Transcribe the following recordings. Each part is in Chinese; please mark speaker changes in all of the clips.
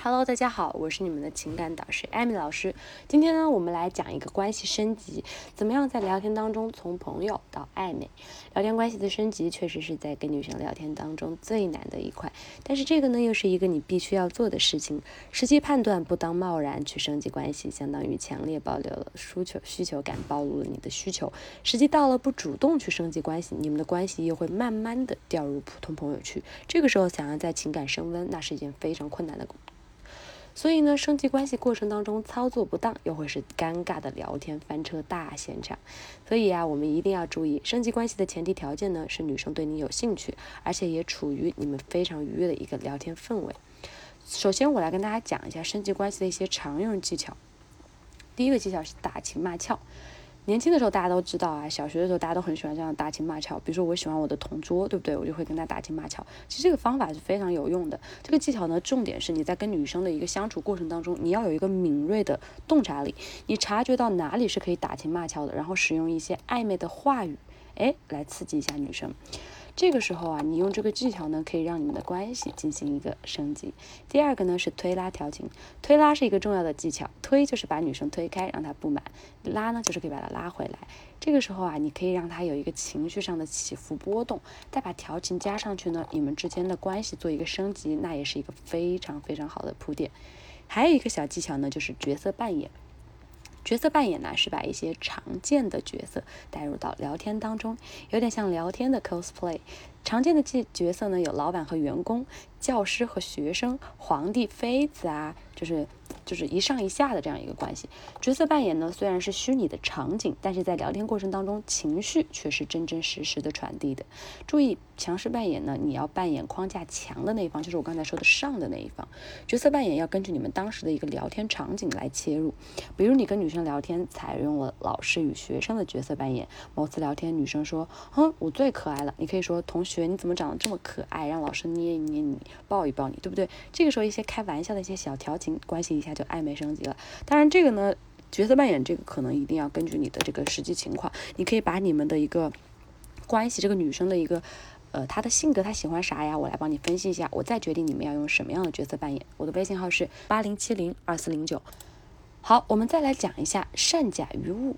Speaker 1: Hello，大家好，我是你们的情感导师艾米老师。今天呢，我们来讲一个关系升级，怎么样在聊天当中从朋友到暧昧？聊天关系的升级确实是在跟女生聊天当中最难的一块，但是这个呢，又是一个你必须要做的事情。时机判断不当贸然去升级关系，相当于强烈保留了需求需求感，暴露了你的需求。时机到了不主动去升级关系，你们的关系又会慢慢的掉入普通朋友去。这个时候想要在情感升温，那是一件非常困难的工。所以呢，升级关系过程当中操作不当，又会是尴尬的聊天翻车大现场。所以啊，我们一定要注意，升级关系的前提条件呢，是女生对你有兴趣，而且也处于你们非常愉悦的一个聊天氛围。首先，我来跟大家讲一下升级关系的一些常用技巧。第一个技巧是打情骂俏。年轻的时候大家都知道啊，小学的时候大家都很喜欢这样打情骂俏。比如说我喜欢我的同桌，对不对？我就会跟他打情骂俏。其实这个方法是非常有用的。这个技巧呢，重点是你在跟女生的一个相处过程当中，你要有一个敏锐的洞察力，你察觉到哪里是可以打情骂俏的，然后使用一些暧昧的话语，哎，来刺激一下女生。这个时候啊，你用这个技巧呢，可以让你们的关系进行一个升级。第二个呢是推拉调情，推拉是一个重要的技巧，推就是把女生推开，让她不满；拉呢就是可以把她拉回来。这个时候啊，你可以让她有一个情绪上的起伏波动，再把调情加上去呢，你们之间的关系做一个升级，那也是一个非常非常好的铺垫。还有一个小技巧呢，就是角色扮演。角色扮演呢，是把一些常见的角色带入到聊天当中，有点像聊天的 cosplay。常见的角角色呢，有老板和员工、教师和学生、皇帝、妃子啊，就是就是一上一下的这样一个关系。角色扮演呢，虽然是虚拟的场景，但是在聊天过程当中，情绪却是真真实实的传递的。注意，强势扮演呢，你要扮演框架强的那一方，就是我刚才说的上的那一方。角色扮演要根据你们当时的一个聊天场景来切入，比如你跟女生聊天，采用了老师与学生的角色扮演。某次聊天，女生说：“哼，我最可爱了。”你可以说：“同学。”你怎么长得这么可爱？让老师捏一捏你，抱一抱你，对不对？这个时候一些开玩笑的一些小调情，关系一下就暧昧升级了。当然，这个呢，角色扮演这个可能一定要根据你的这个实际情况，你可以把你们的一个关系，这个女生的一个呃她的性格，她喜欢啥呀？我来帮你分析一下，我再决定你们要用什么样的角色扮演。我的微信号是八零七零二四零九。好，我们再来讲一下善假于物。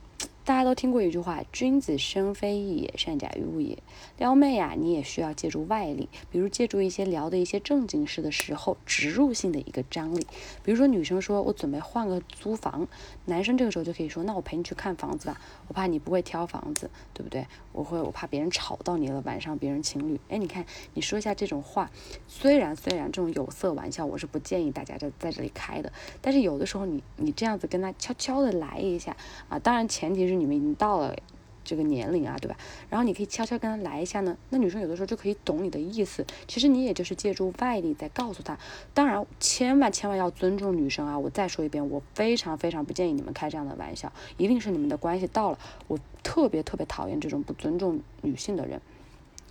Speaker 1: 大家都听过一句话：“君子生非异也，善假于物也。”撩妹啊，你也需要借助外力，比如借助一些聊的一些正经事的时候，植入性的一个张力。比如说女生说：“我准备换个租房。”男生这个时候就可以说：“那我陪你去看房子吧，我怕你不会挑房子，对不对？我会，我怕别人吵到你了，晚上别人情侣。”哎，你看，你说一下这种话，虽然虽然这种有色玩笑，我是不建议大家在在这里开的，但是有的时候你你这样子跟他悄悄的来一下啊，当然前提是。你们已经到了这个年龄啊，对吧？然后你可以悄悄跟他来一下呢，那女生有的时候就可以懂你的意思。其实你也就是借助外力在告诉他。当然，千万千万要尊重女生啊！我再说一遍，我非常非常不建议你们开这样的玩笑，一定是你们的关系到了。我特别特别讨厌这种不尊重女性的人。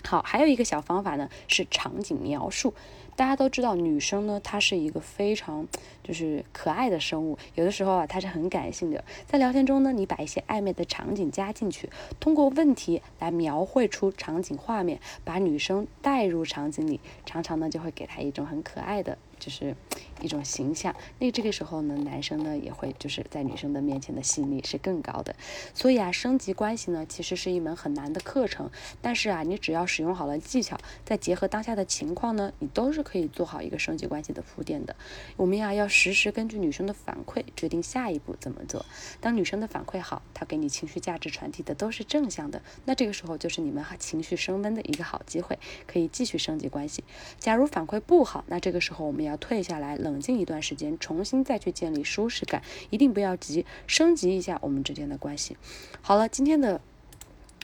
Speaker 1: 好，还有一个小方法呢，是场景描述。大家都知道，女生呢，她是一个非常就是可爱的生物，有的时候啊，她是很感性的。在聊天中呢，你把一些暧昧的场景加进去，通过问题来描绘出场景画面，把女生带入场景里，常常呢就会给她一种很可爱的。就是一种形象，那这个时候呢，男生呢也会就是在女生的面前的吸引力是更高的。所以啊，升级关系呢其实是一门很难的课程，但是啊，你只要使用好了技巧，再结合当下的情况呢，你都是可以做好一个升级关系的铺垫的。我们呀要实时根据女生的反馈决定下一步怎么做。当女生的反馈好，她给你情绪价值传递的都是正向的，那这个时候就是你们情绪升温的一个好机会，可以继续升级关系。假如反馈不好，那这个时候我们要。要退下来，冷静一段时间，重新再去建立舒适感，一定不要急，升级一下我们之间的关系。好了，今天的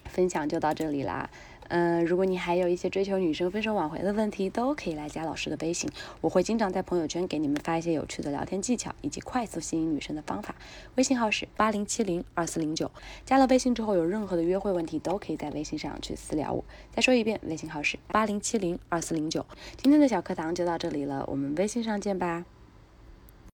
Speaker 1: 分享就到这里啦。嗯，如果你还有一些追求女生分手挽回的问题，都可以来加老师的微信，我会经常在朋友圈给你们发一些有趣的聊天技巧以及快速吸引女生的方法。微信号是八零七零二四零九，加了微信之后有任何的约会问题，都可以在微信上去私聊我。再说一遍，微信号是八零七零二四零九。今天的小课堂就到这里了，我们微信上见吧。